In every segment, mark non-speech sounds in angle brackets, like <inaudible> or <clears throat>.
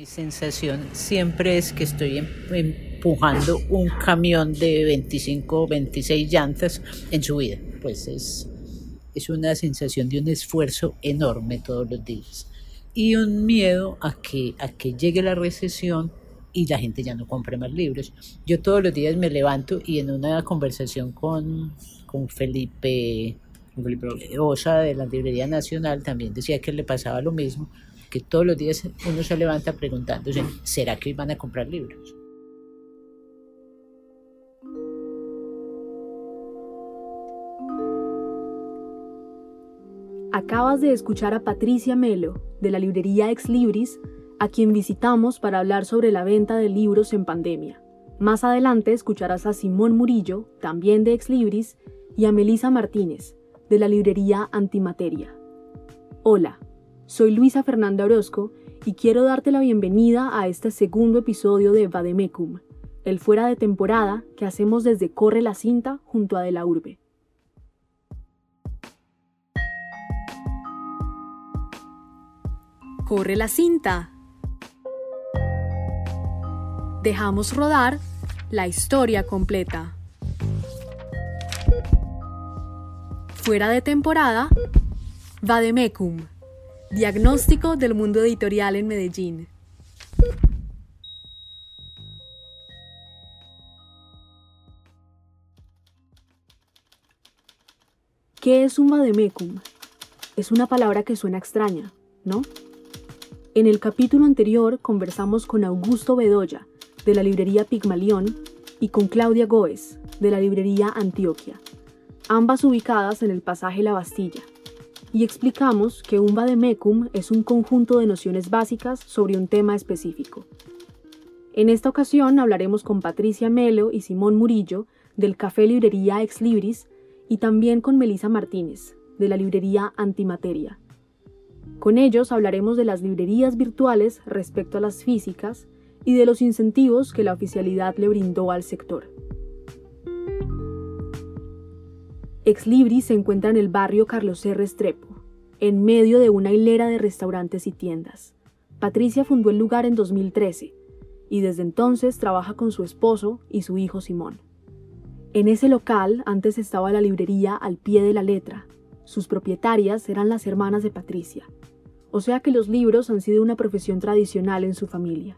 Mi sensación siempre es que estoy em, empujando un camión de 25 o 26 llantas en su vida. Pues es, es una sensación de un esfuerzo enorme todos los días y un miedo a que, a que llegue la recesión y la gente ya no compre más libros. Yo todos los días me levanto y en una conversación con, con Felipe, Felipe Osa de la Librería Nacional también decía que le pasaba lo mismo que todos los días uno se levanta preguntándose, ¿será que hoy van a comprar libros? Acabas de escuchar a Patricia Melo, de la librería Ex Libris, a quien visitamos para hablar sobre la venta de libros en pandemia. Más adelante escucharás a Simón Murillo, también de Ex Libris, y a Melisa Martínez, de la librería Antimateria. Hola, soy Luisa Fernanda Orozco y quiero darte la bienvenida a este segundo episodio de Vademecum, el fuera de temporada que hacemos desde Corre la Cinta junto a De la Urbe. Corre la cinta. Dejamos rodar la historia completa. Fuera de temporada, Vademecum. Diagnóstico del mundo editorial en Medellín. ¿Qué es un vademecum? Es una palabra que suena extraña, ¿no? En el capítulo anterior conversamos con Augusto Bedoya, de la librería Pigmalión, y con Claudia Goes, de la librería Antioquia, ambas ubicadas en el pasaje La Bastilla y explicamos que un vademecum es un conjunto de nociones básicas sobre un tema específico. En esta ocasión hablaremos con Patricia Melo y Simón Murillo del Café Librería Ex Libris y también con Melisa Martínez de la librería Antimateria. Con ellos hablaremos de las librerías virtuales respecto a las físicas y de los incentivos que la oficialidad le brindó al sector. Ex Libris se encuentra en el barrio Carlos R. Estrepo, en medio de una hilera de restaurantes y tiendas. Patricia fundó el lugar en 2013 y desde entonces trabaja con su esposo y su hijo Simón. En ese local antes estaba la librería al pie de la letra. Sus propietarias eran las hermanas de Patricia, o sea que los libros han sido una profesión tradicional en su familia.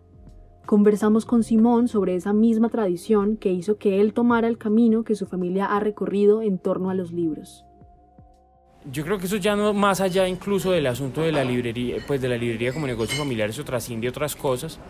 Conversamos con Simón sobre esa misma tradición que hizo que él tomara el camino que su familia ha recorrido en torno a los libros. Yo creo que eso ya no más allá incluso del asunto de la librería, pues de la librería como negocio familiar, eso trasciende otras cosas,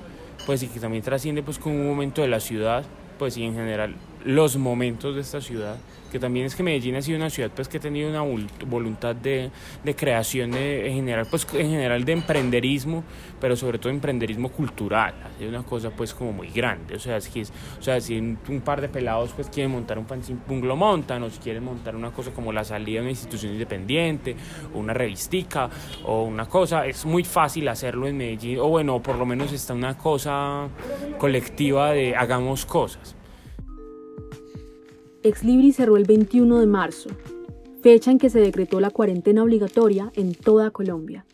pues y que también trasciende pues con un momento de la ciudad, pues y en general los momentos de esta ciudad que también es que Medellín ha sido una ciudad pues que ha tenido una voluntad de, de creación en general pues en general de emprenderismo pero sobre todo emprenderismo cultural. Es una cosa pues como muy grande. O sea es es, o sea si un, par de pelados pues quieren montar un fanzine lo montan o si quieren montar una cosa como la salida de una institución independiente o una revistica o una cosa es muy fácil hacerlo en Medellín o bueno por lo menos está una cosa colectiva de hagamos cosas Ex Libri cerró el 21 de marzo, fecha en que se decretó la cuarentena obligatoria en toda Colombia.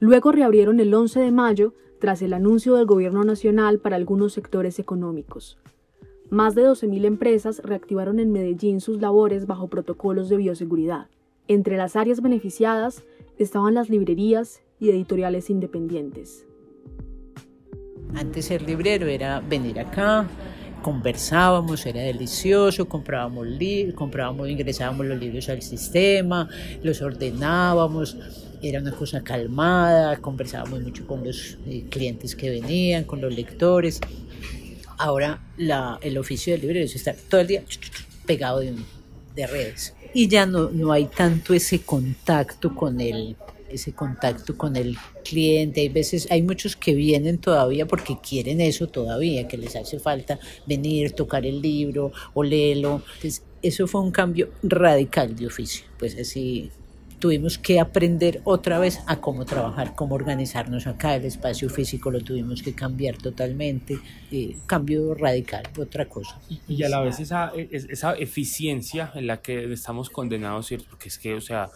Luego reabrieron el 11 de mayo tras el anuncio del gobierno nacional para algunos sectores económicos. Más de 12.000 empresas reactivaron en Medellín sus labores bajo protocolos de bioseguridad. Entre las áreas beneficiadas estaban las librerías y editoriales independientes. Antes ser librero era venir acá, conversábamos, era delicioso, comprábamos libros, comprábamos, ingresábamos los libros al sistema, los ordenábamos, era una cosa calmada, conversábamos mucho con los eh, clientes que venían, con los lectores. Ahora el oficio del librero es estar todo el día pegado de, de redes y ya no, no hay tanto ese contacto con el ese contacto con el cliente. Hay veces, hay muchos que vienen todavía porque quieren eso todavía, que les hace falta venir, tocar el libro, o leerlo. Entonces, eso fue un cambio radical de oficio. Pues así tuvimos que aprender otra vez a cómo trabajar, cómo organizarnos acá. El espacio físico lo tuvimos que cambiar totalmente. Eh, cambio radical, otra cosa. Y a la vez esa, esa eficiencia en la que estamos condenados, ¿cierto? Porque es que, o sea,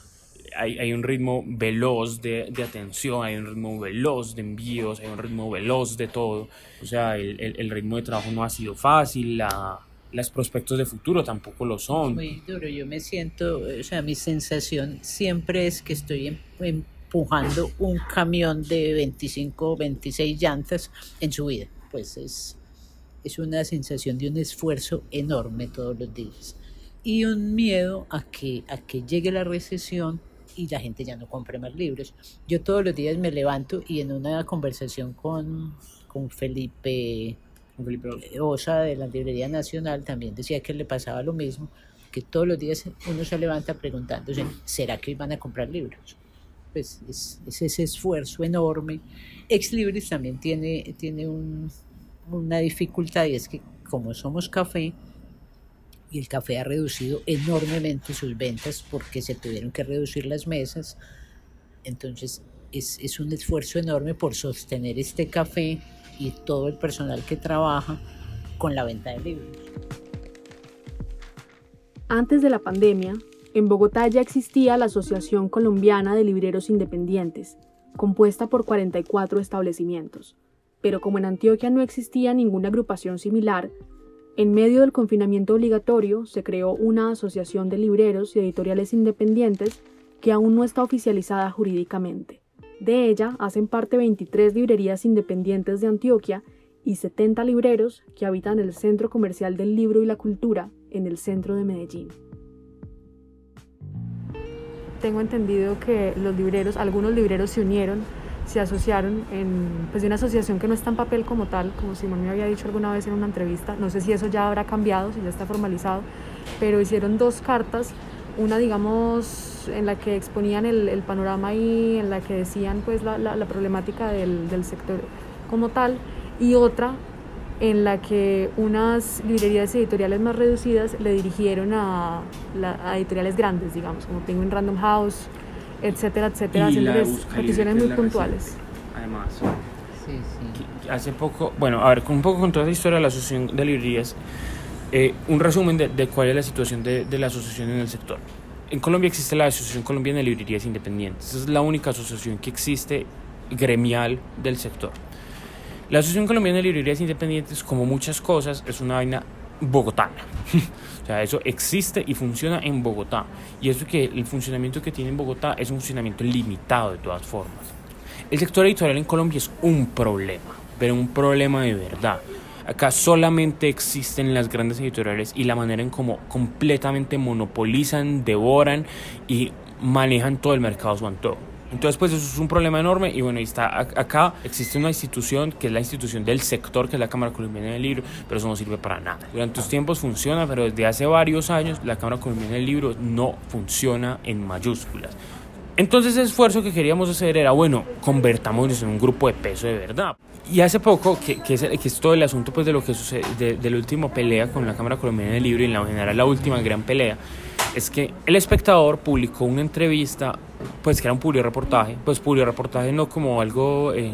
hay, hay, un ritmo veloz de, de, atención, hay un ritmo veloz de envíos, hay un ritmo veloz de todo. O sea, el, el, ritmo de trabajo no ha sido fácil, la, prospectos de futuro tampoco lo son. muy duro, yo me siento, o sea, mi sensación siempre es que estoy em, empujando un camión de 25 o 26 llantas en su vida. Pues es, es una sensación de un esfuerzo enorme todos los días y un miedo a que, a que llegue la recesión y la gente ya no compre más libros. Yo todos los días me levanto y en una conversación con, con Felipe Osa de la Librería Nacional también decía que le pasaba lo mismo, que todos los días uno se levanta preguntándose, ¿será que hoy van a comprar libros? Pues es, ese esfuerzo enorme. Ex Libris también tiene, tiene un, una dificultad y es que como somos café, y el café ha reducido enormemente sus ventas porque se tuvieron que reducir las mesas. Entonces es, es, un esfuerzo enorme por sostener este café y todo el personal que trabaja con la venta de libros. Antes de la pandemia, en Bogotá ya existía la Asociación Colombiana de Libreros Independientes, compuesta por 44 establecimientos. Pero como en Antioquia no existía ninguna agrupación similar, en medio del confinamiento obligatorio se creó una asociación de libreros y editoriales independientes que aún no está oficializada jurídicamente. De ella hacen parte 23 librerías independientes de Antioquia y 70 libreros que habitan el Centro Comercial del Libro y la Cultura en el centro de Medellín. Tengo entendido que los libreros, algunos libreros se unieron se asociaron en pues, una asociación que no está en papel como tal, como Simón me había dicho alguna vez en una entrevista. No sé si eso ya habrá cambiado, si ya está formalizado, pero hicieron dos cartas, una digamos en la que exponían el, el panorama y en la que decían pues la, la, problemática del, del, sector como tal, y otra en la que unas librerías editoriales más reducidas le dirigieron a, a editoriales grandes, digamos, como tengo en Random House, etcétera, etcétera, haciéndoles peticiones muy puntuales. Además, sí, sí. hace poco, bueno, a ver, con un poco con toda la historia de la Asociación de Librerías, eh, un resumen de, de, cuál es la situación de, de, la asociación en el sector. En Colombia existe la Asociación Colombiana de Librerías Independientes. Es la única asociación que existe gremial del sector. La Asociación Colombiana de Librerías Independientes, como muchas cosas, es una vaina bogotana. <laughs> o sea, eso existe y funciona en Bogotá. Y eso que el funcionamiento que tiene en Bogotá es un funcionamiento limitado de todas formas. El sector editorial en Colombia es un problema, pero un problema de verdad. Acá solamente existen las grandes editoriales y la manera en cómo completamente monopolizan, devoran y manejan todo el mercado a su antojo. Entonces, pues eso es un problema enorme y bueno, está acá existe una institución que es la institución del sector, que es la Cámara Colombiana del Libro, pero eso no sirve para nada. Durante los tiempos funciona, pero desde hace varios años la Cámara Colombiana del Libro no funciona en mayúsculas. Entonces el esfuerzo que queríamos hacer era, bueno, convertámonos en un grupo de peso de verdad. Y hace poco, que, que, es, que es, todo el asunto pues, de lo que sucede, de, de la última pelea con la Cámara Colombiana del Libro y en la general la última gran pelea, es que el espectador publicó una entrevista, pues que era un reportaje, pues reportaje no como algo, eh,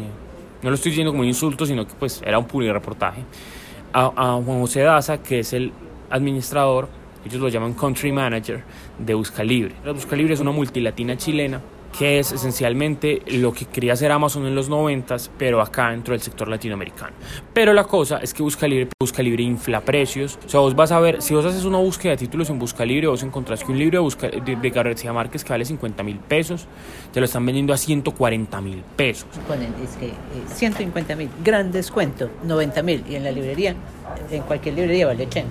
no lo estoy diciendo como un insulto, sino que pues era un reportaje, a, a Juan José Daza, que es el administrador, ellos lo llaman country manager de Busca Libre. Busca Libre es una multilatina chilena que es esencialmente lo que quería hacer Amazon en los 90, pero acá dentro del sector latinoamericano. Pero la cosa es que Busca Libre, Busca Libre infla precios. O sea, vos vas a ver, si vos haces una búsqueda de títulos en Busca Libre, vos encontrás que un libro de, Busca, de, de García Márquez que vale 50 mil pesos, te lo están vendiendo a 140 mil pesos. Es que 150 eh, mil, gran descuento, 90 mil, y en la librería, en cualquier librería vale 80.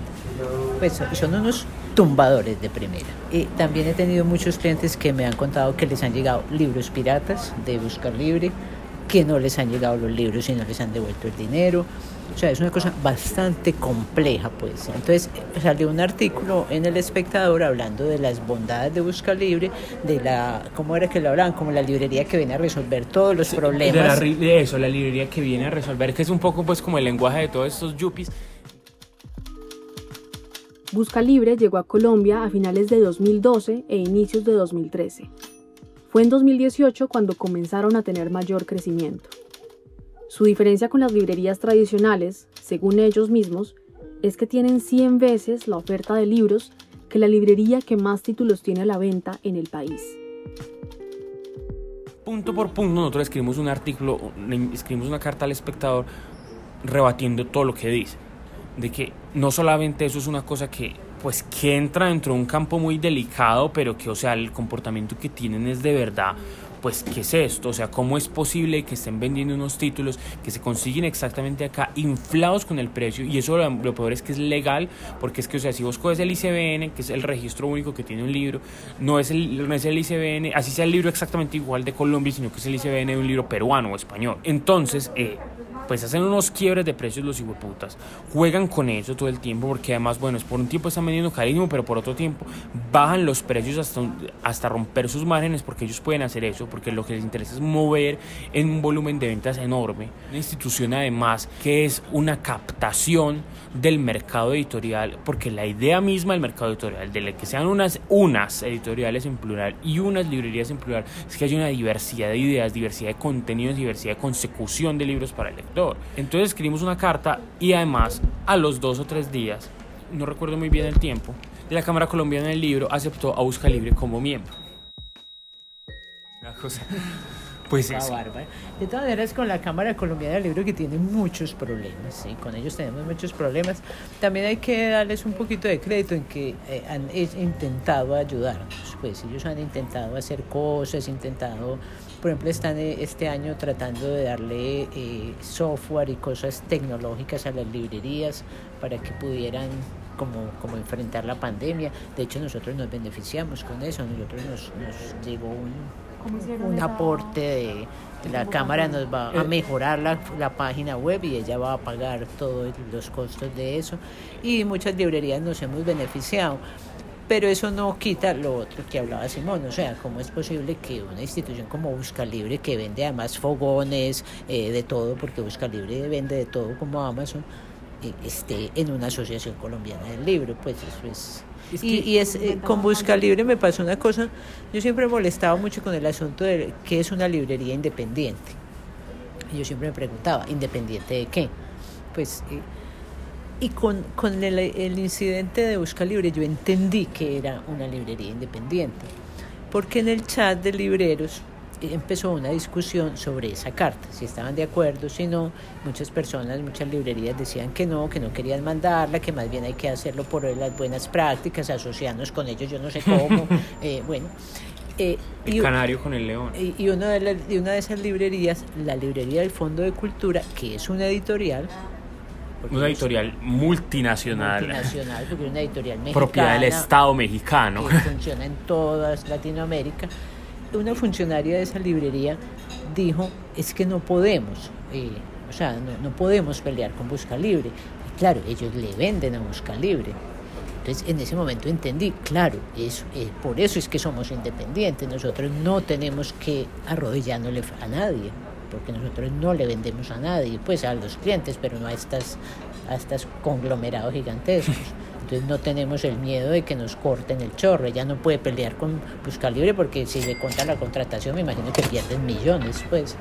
Pues son unos tumbadores de primera. Y también he tenido muchos clientes que me han contado que les han llegado libros piratas de Buscar Libre, que no les han llegado los libros y no les han devuelto el dinero. O sea, es una cosa bastante compleja, pues. Entonces salió un artículo en El Espectador hablando de las bondades de Buscar Libre, de la, ¿cómo era que lo hablaban? Como la librería que viene a resolver todos los problemas. De, de, eso, la librería que viene a resolver, que es un poco pues como el lenguaje de todos estos yuppies Busca Libre llegó a Colombia a finales de 2012 e inicios de 2013. Fue en 2018 cuando comenzaron a tener mayor crecimiento. Su diferencia con las librerías tradicionales, según ellos mismos, es que tienen 100 veces la oferta de libros que la librería que más títulos tiene a la venta en el país. punto por punto nosotros escribimos un artículo, escribimos una carta al espectador rebatiendo todo lo que dice. De que no solamente eso es una cosa que pues que entra dentro de un campo muy delicado, pero que o sea, el comportamiento que tienen es de verdad pues, ¿qué es esto? O sea, ¿cómo es posible que estén vendiendo unos títulos que se consiguen exactamente acá, inflados con el precio? Y eso lo, peor es que es legal, porque es que, o sea, si vos coges el ICBN, que es el registro único que tiene un libro, no es el, no es el ICBN, así sea el libro exactamente igual de Colombia, sino que es el ICBN de un libro peruano o español. Entonces, eh, pues hacen unos quiebres de precios los hijueputas, juegan con eso todo el tiempo, porque además, bueno, es por un tiempo están vendiendo carísimo, pero por otro tiempo bajan los precios hasta, hasta romper sus márgenes, porque ellos pueden hacer eso, porque lo que les interesa es mover en un volumen de ventas enorme. Una institución además que es una captación del mercado editorial, porque la idea misma del mercado editorial, de que sean unas, unas editoriales en plural y unas librerías en plural, es que hay una diversidad de ideas, diversidad de contenidos, diversidad de consecución de libros para el lector. Entonces escribimos una carta y además a los dos o tres días, no recuerdo muy bien el tiempo, la Cámara Colombiana del Libro aceptó a Busca Libre como miembro. Pues es. De todas maneras, con la Cámara Colombiana del Libro, que tiene muchos problemas, y con ellos tenemos muchos problemas, también hay que darles un poquito de crédito en que eh, han intentado ayudarnos. Pues ellos han intentado hacer cosas, intentado por ejemplo, están eh, este año tratando de darle eh, software y cosas tecnológicas a las librerías para que pudieran como, como enfrentar la pandemia. De hecho, nosotros nos beneficiamos con eso. Nosotros nos, nos llegó un, un aporte de, la Cámara nos va a eh. mejorar la, la, página web y ella va a pagar todos los costos de eso. Y muchas librerías nos hemos beneficiado. Pero eso no quita lo otro que hablaba Simón, o sea, ¿cómo es posible que una institución como Busca Libre, que vende además fogones, eh, de todo, porque Busca Libre vende de todo como Amazon, eh, esté en una asociación colombiana del libro? Pues eso es... y, es eh, con Busca Libre me pasó una cosa, yo siempre he molestado mucho con el asunto de qué es una librería independiente. Y yo siempre me preguntaba, ¿independiente de qué? Pues y con, con el, el, incidente de Busca Libre yo entendí que era una librería independiente, porque en el chat de libreros empezó una discusión sobre esa carta, si estaban de acuerdo, si no, muchas personas, muchas librerías decían que no, que no querían mandarla, que más bien hay que hacerlo por las buenas prácticas, asociarnos con ellos, yo no sé cómo, <laughs> eh, bueno. Eh, el canario con el león. Y, y una de, y una de esas librerías, la librería del Fondo de Cultura, que es una editorial, una editorial multinacional. Multinacional, porque es una editorial mexicana. <laughs> Propiedad del Estado mexicano. Que funciona en toda Latinoamérica. Una funcionaria de esa librería dijo, es que no podemos, eh, o sea, no, podemos pelear con Busca Libre. Y claro, ellos le venden a Busca Libre. Entonces, en ese momento entendí, claro, eso, eh, por eso es que somos independientes. Nosotros no tenemos que arrodillándole a nadie porque nosotros no le vendemos a nadie, pues a los clientes, pero no a estas, a estos conglomerados gigantescos. <laughs> Entonces no tenemos el miedo de que nos corten el chorro. Ella no puede pelear con Busca Libre porque si le contan la contratación me imagino que pierden millones, pues.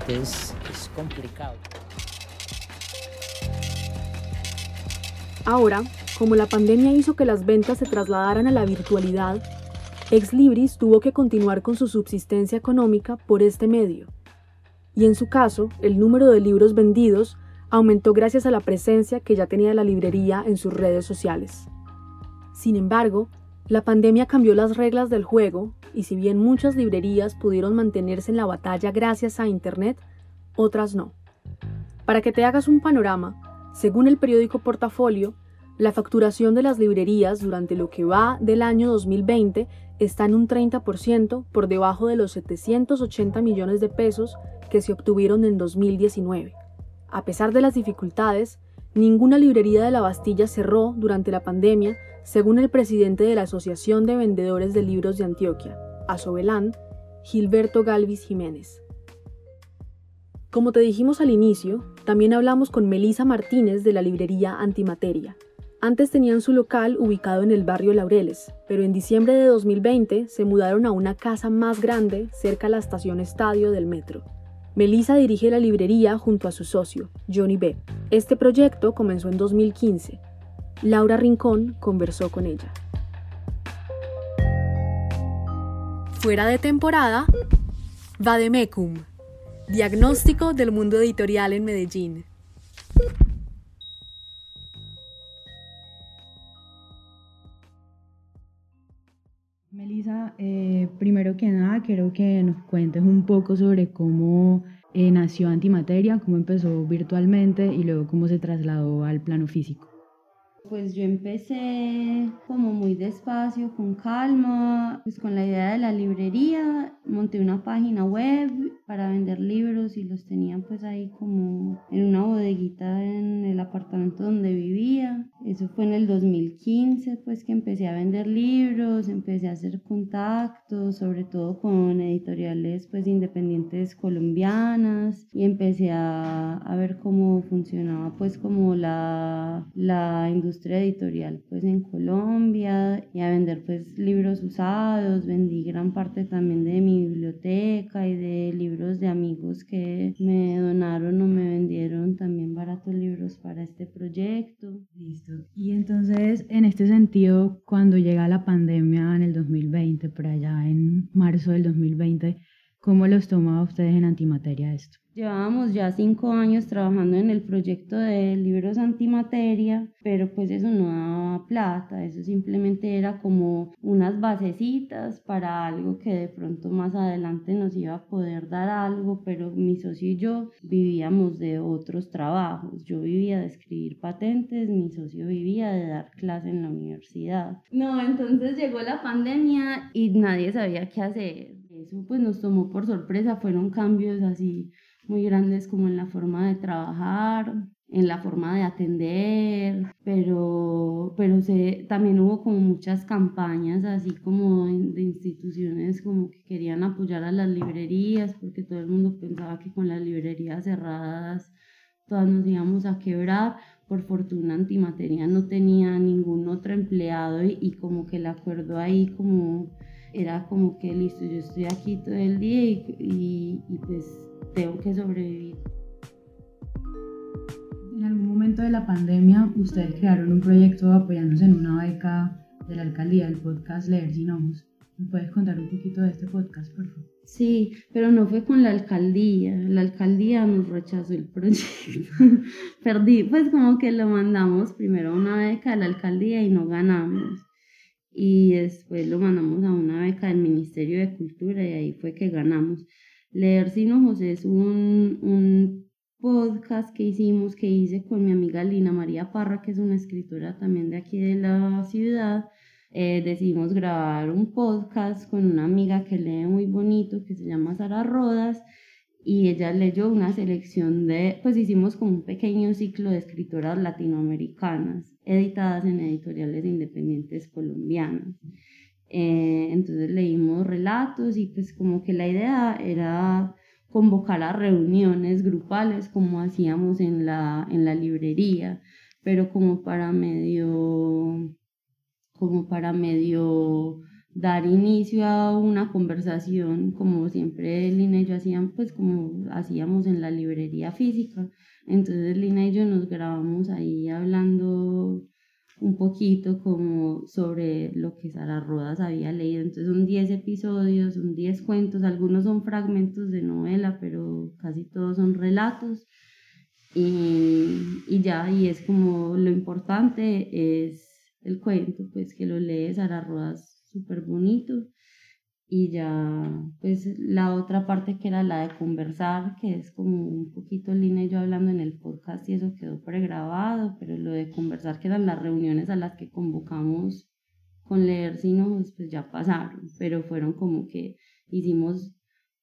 Entonces es complicado. Ahora, como la pandemia hizo que las ventas se trasladaran a la virtualidad, Ex Libris tuvo que continuar con su subsistencia económica por este medio y en su caso, el número de libros vendidos aumentó gracias a la presencia que ya tenía la librería en sus redes sociales. Sin embargo, la pandemia cambió las reglas del juego y si bien muchas librerías pudieron mantenerse en la batalla gracias a Internet, otras no. Para que te hagas un panorama, según el periódico Portafolio, la facturación de las librerías durante lo que va del año 2020 está en un 30% por debajo de los 780 millones de pesos que se obtuvieron en 2019. A pesar de las dificultades, ninguna librería de la Bastilla cerró durante la pandemia, según el presidente de la Asociación de Vendedores de Libros de Antioquia, Asobelán, Gilberto Galvis Jiménez. Como te dijimos al inicio, también hablamos con Melisa Martínez de la librería Antimateria. Antes tenían su local ubicado en el barrio Laureles, pero en diciembre de 2020 se mudaron a una casa más grande cerca a la estación estadio del metro. Melissa dirige la librería junto a su socio, Johnny B. Este proyecto comenzó en 2015. Laura Rincón conversó con ella. Fuera de temporada, Vademecum, diagnóstico del mundo editorial en Medellín. Melissa, eh, primero que nada quiero que nos cuentes un poco sobre cómo eh, nació Antimateria, cómo empezó virtualmente y luego cómo se trasladó al plano físico. Pues yo empecé como muy despacio, con calma, pues con la idea de la librería, monté una página web para vender libros y los tenía pues ahí como en una bodeguita en el apartamento donde vivía. Eso fue en el 2015 pues que empecé a vender libros, empecé a hacer contactos, sobre todo con editoriales pues independientes colombianas y empecé a, a ver cómo funcionaba pues como la, la industria editorial pues en Colombia y a vender pues libros usados, vendí gran parte también de mi biblioteca y de libros de amigos que me donaron o me vendieron también baratos libros para este proyecto. Listo. Y entonces, en este sentido, cuando llega la pandemia en el 2020, por allá en marzo del 2020, ¿cómo los toma ustedes en antimateria esto? Llevábamos ya cinco años trabajando en el proyecto de libros antimateria, pero pues eso no daba plata, eso simplemente era como unas basecitas para algo que de pronto más adelante nos iba a poder dar algo, pero mi socio y yo vivíamos de otros trabajos. Yo vivía de escribir patentes, mi socio vivía de dar clase en la universidad. No, entonces llegó la pandemia y nadie sabía qué hacer. Eso pues nos tomó por sorpresa, fueron cambios así muy grandes como en la forma de trabajar, en la forma de atender, pero, pero se, también hubo como muchas campañas así como de instituciones como que querían apoyar a las librerías porque todo el mundo pensaba que con las librerías cerradas todas nos íbamos a quebrar. Por fortuna Antimateria no tenía ningún otro empleado y, como que el acuerdo ahí como era como que listo, yo estoy aquí todo el día y, y, y pues tengo que sobrevivir. En algún momento de la pandemia, ustedes crearon un proyecto apoyándose en una beca de la alcaldía, el podcast Leer Sin Ojos. ¿Me puedes contar un poquito de este podcast, por favor? Sí, pero no fue con la alcaldía. La alcaldía nos rechazó el proyecto. <laughs> Perdí, pues como que lo mandamos primero a una beca de la alcaldía y no ganamos. Y después lo mandamos a una beca del Ministerio de Cultura y ahí fue que ganamos. Leer sin ojos es un, un podcast que hicimos, que hice con mi amiga Lina María Parra, que es una escritora también de aquí de la ciudad. Eh, decidimos grabar un podcast con una amiga que lee muy bonito, que se llama Sara Rodas, y ella leyó una selección de, pues hicimos como un pequeño ciclo de escritoras latinoamericanas, editadas en editoriales independientes colombianas. Eh, entonces leímos relatos y pues como que la idea era convocar a reuniones grupales como hacíamos en la, en la librería, pero como para medio, como para medio dar inicio a una conversación como siempre Lina y yo hacíamos, pues como hacíamos en la librería física. Entonces Lina y yo nos grabamos ahí hablando un poquito como sobre lo que Sara Rodas había leído. Entonces son 10 episodios, son 10 cuentos, algunos son fragmentos de novela, pero casi todos son relatos. Y, y ya, y es como lo importante es el cuento, pues que lo lee Sara Rodas súper bonito. Y ya pues la otra parte que era la de conversar, que es como un poquito Lina y yo hablando en el podcast y eso quedó pregrabado, pero lo de conversar que eran las reuniones a las que convocamos con leer sino pues ya pasaron, pero fueron como que hicimos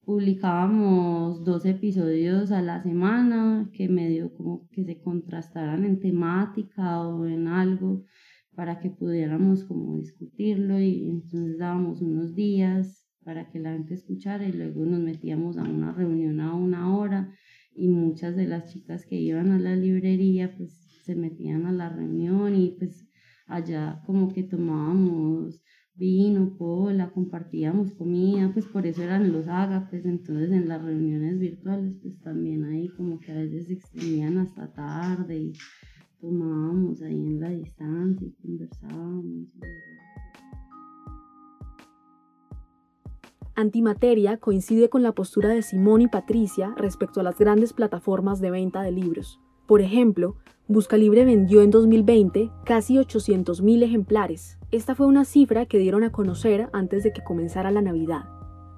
publicábamos dos episodios a la semana que medio como que se contrastaran en temática o en algo para que pudiéramos como discutirlo y entonces dábamos unos días para que la gente escuchara y luego nos metíamos a una reunión a una hora y muchas de las chicas que iban a la librería pues se metían a la reunión y pues allá como que tomábamos vino, cola, compartíamos comida, pues por eso eran los ágapes, entonces en las reuniones virtuales pues también ahí como que a veces se extendían hasta tarde y tomábamos ahí en la distancia y conversábamos. Antimateria coincide con la postura de Simón y Patricia respecto a las grandes plataformas de venta de libros. Por ejemplo, Buscalibre vendió en 2020 casi 800.000 ejemplares. Esta fue una cifra que dieron a conocer antes de que comenzara la Navidad.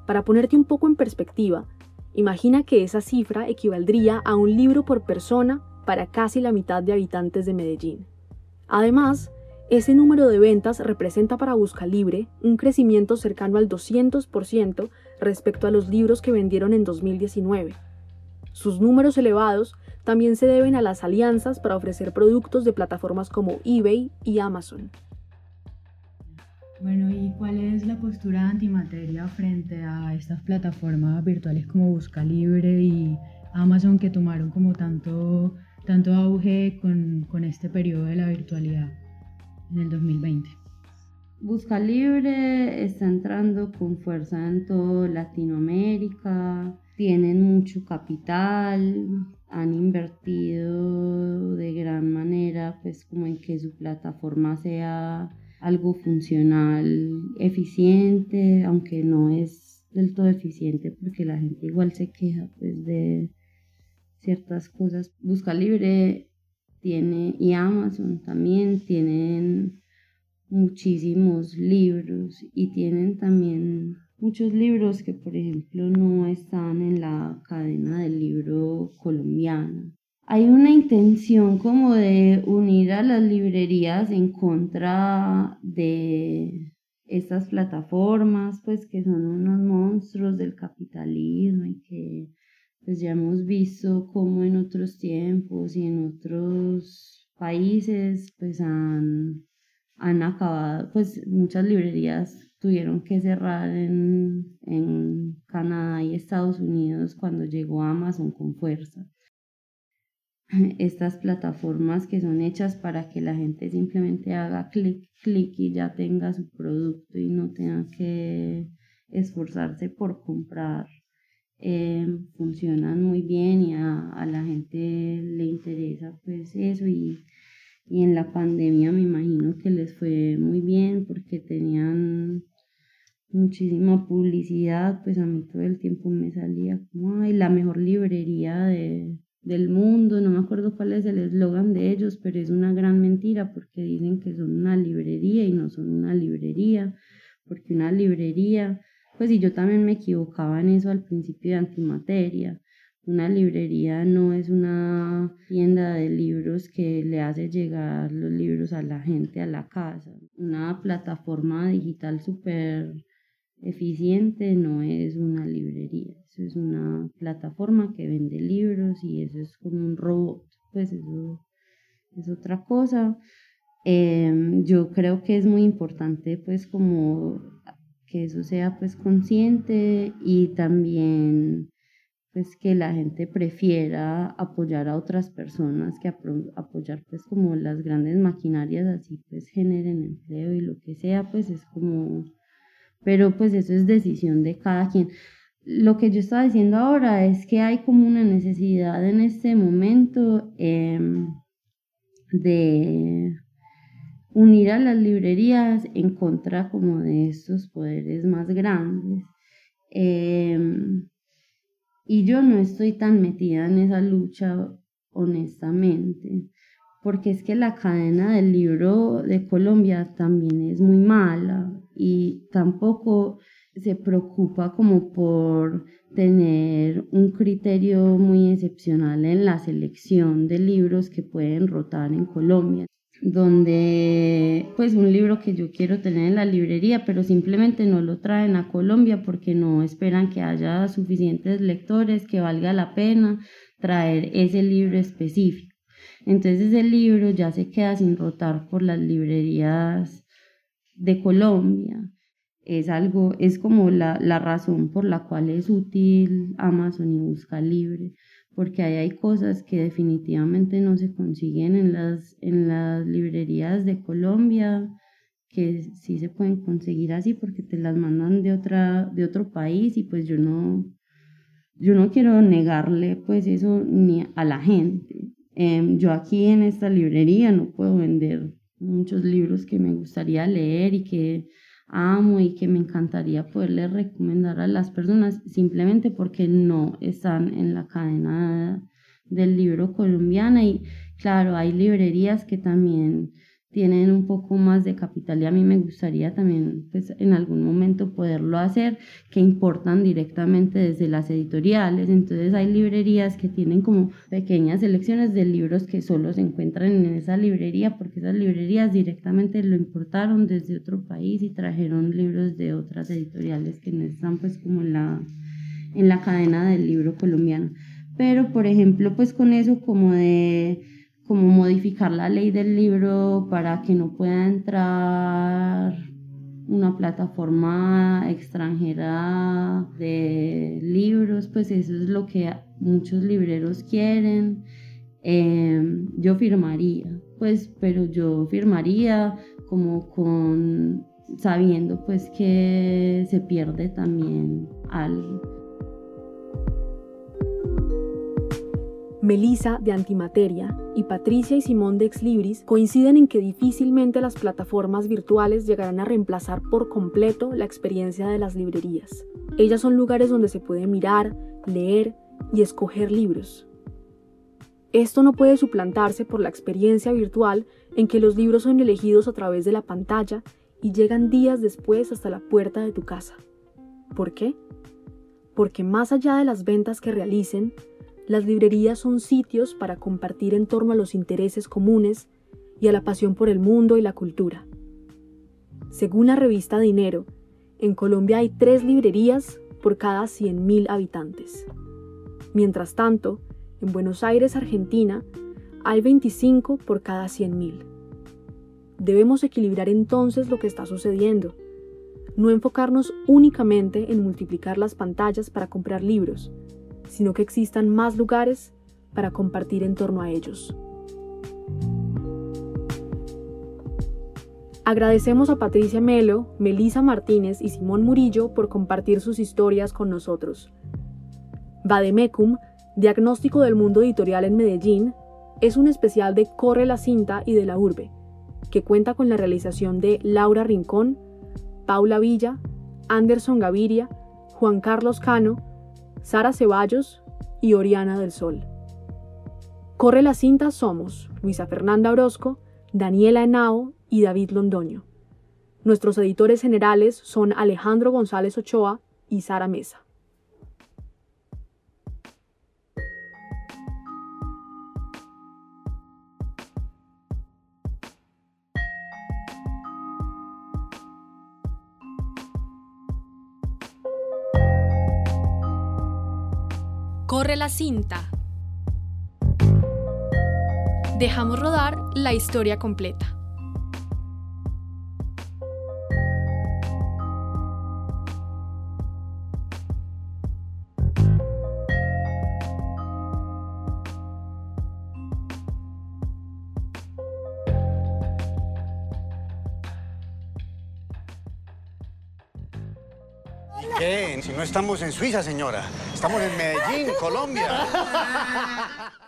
Para ponerte un poco en perspectiva, imagina que esa cifra equivaldría a un libro por persona para casi la mitad de habitantes de Medellín. Además, ese número de ventas representa para Buscalibre un crecimiento cercano al 200% respecto a los libros que vendieron en 2019. Sus números elevados también se deben a las alianzas para ofrecer productos de plataformas como eBay y Amazon. Bueno, ¿y cuál es la postura antimateria frente a estas plataformas virtuales como Buscalibre y Amazon que tomaron como tanto, tanto auge con, este periodo de la virtualidad? en el 2020. Busca Libre está entrando con fuerza en toda Latinoamérica, tienen mucho capital, han invertido de gran manera pues como en que su plataforma sea algo funcional, eficiente, aunque no es del todo eficiente porque la gente igual se queja pues de ciertas cosas. Busca Libre tiene, y Amazon también tienen muchísimos libros y tienen también muchos libros que por ejemplo no están en la cadena del libro colombiana. Hay una intención como de unir a las librerías en contra de estas plataformas, pues que son unos monstruos del capitalismo y que pues ya hemos visto cómo en otros tiempos y en otros países pues han, han acabado, pues muchas librerías tuvieron que cerrar en, en Canadá y Estados Unidos cuando llegó Amazon con fuerza. <clears throat> Estas plataformas que son hechas para que la gente simplemente haga clic, clic y ya tenga su producto y no tenga que esforzarse por comprar eh, funcionan muy bien y a, la gente le interesa pues eso. Y, y, en la pandemia me imagino que les fue muy bien porque tenían muchísima publicidad, pues a mí todo el tiempo me salía como, ay, la mejor librería de, del mundo, no me acuerdo cuál es el eslogan de ellos, pero es una gran mentira porque dicen que son una librería y no son una librería, porque una librería pues y yo también me equivocaba en eso al principio de antimateria. Una librería no es una tienda de libros que le hace llegar los libros a la gente a la casa. Una plataforma digital súper eficiente no es una librería. Eso es una plataforma que vende libros y eso es como un robot. Pues eso es otra cosa. Em, yo creo que es muy importante pues como que eso sea pues consciente y también pues que la gente prefiera apoyar a otras personas que apoyar pues como las grandes maquinarias así pues generen empleo y lo que sea pues es como pero pues eso es decisión de cada quien. Lo que yo estaba diciendo ahora es que hay como una necesidad en este momento em, de unir a las librerías en contra como de estos poderes más grandes. Em, y yo no estoy tan metida en esa lucha, honestamente, porque es que la cadena del libro de Colombia también es muy mala y tampoco se preocupa como por tener un criterio muy excepcional en la selección de libros que pueden rotar en Colombia donde pues un libro que yo quiero tener en la librería, pero simplemente no lo traen a Colombia porque no esperan que haya suficientes lectores, que valga la pena traer ese libro específico. Entonces el libro ya se queda sin rotar por las librerías de Colombia. Es algo, es como la, la razón por la cual es útil Amazon y Busca Libre porque ahí hay cosas que definitivamente no se consiguen en las, en las librerías de Colombia, que sí se pueden conseguir así porque te las mandan de, otra, de otro país y pues yo no, yo no quiero negarle pues eso ni a la gente. Em, yo aquí en esta librería no puedo vender muchos libros que me gustaría leer y que amo y que me encantaría poderle recomendar a las personas simplemente porque no están en la cadena del libro colombiana. Y claro, hay librerías que también tienen un poco más de capital y a mí me gustaría también pues en algún momento poderlo hacer que importan directamente desde las editoriales. Entonces hay librerías que tienen como pequeñas selecciones de libros que solo se encuentran en esa librería porque esas librerías directamente lo importaron desde otro país y trajeron libros de otras editoriales que no están pues como en la en la cadena del libro colombiano. Pero por ejemplo pues con eso como de como modificar la ley del libro para que no pueda entrar una plataforma extranjera de libros, pues eso es lo que muchos libreros quieren. Em, yo firmaría, pues, pero yo firmaría como con sabiendo pues que se pierde también algo. Melissa de Antimateria y Patricia y Simón de Exlibris coinciden en que difícilmente las plataformas virtuales llegarán a reemplazar por completo la experiencia de las librerías. Ellas son lugares donde se puede mirar, leer y escoger libros. Esto no puede suplantarse por la experiencia virtual en que los libros son elegidos a través de la pantalla y llegan días después hasta la puerta de tu casa. ¿Por qué? Porque más allá de las ventas que realicen, las librerías son sitios para compartir en torno a los intereses comunes y a la pasión por el mundo y la cultura. Según la revista Dinero, en Colombia hay tres librerías por cada 100.000 habitantes. Mientras tanto, en Buenos Aires, Argentina, hay 25 por cada 100.000. Debemos equilibrar entonces lo que está sucediendo, no enfocarnos únicamente en multiplicar las pantallas para comprar libros, sino que existan más lugares para compartir en torno a ellos. Agradecemos a Patricia Melo, Melisa Martínez y Simón Murillo por compartir sus historias con nosotros. Vademecum, Diagnóstico del Mundo Editorial en Medellín, es un especial de Corre la Cinta y de la Urbe, que cuenta con la realización de Laura Rincón, Paula Villa, Anderson Gaviria, Juan Carlos Cano, Sara Ceballos y Oriana del Sol. Corre la cinta somos Luisa Fernanda Orozco, Daniela Henao y David Londoño. Nuestros editores generales son Alejandro González Ochoa y Sara Mesa. Corre la cinta. Dejamos rodar la historia completa. No estamos en Suiza, señora. Estamos en Medellín, Colombia. <laughs>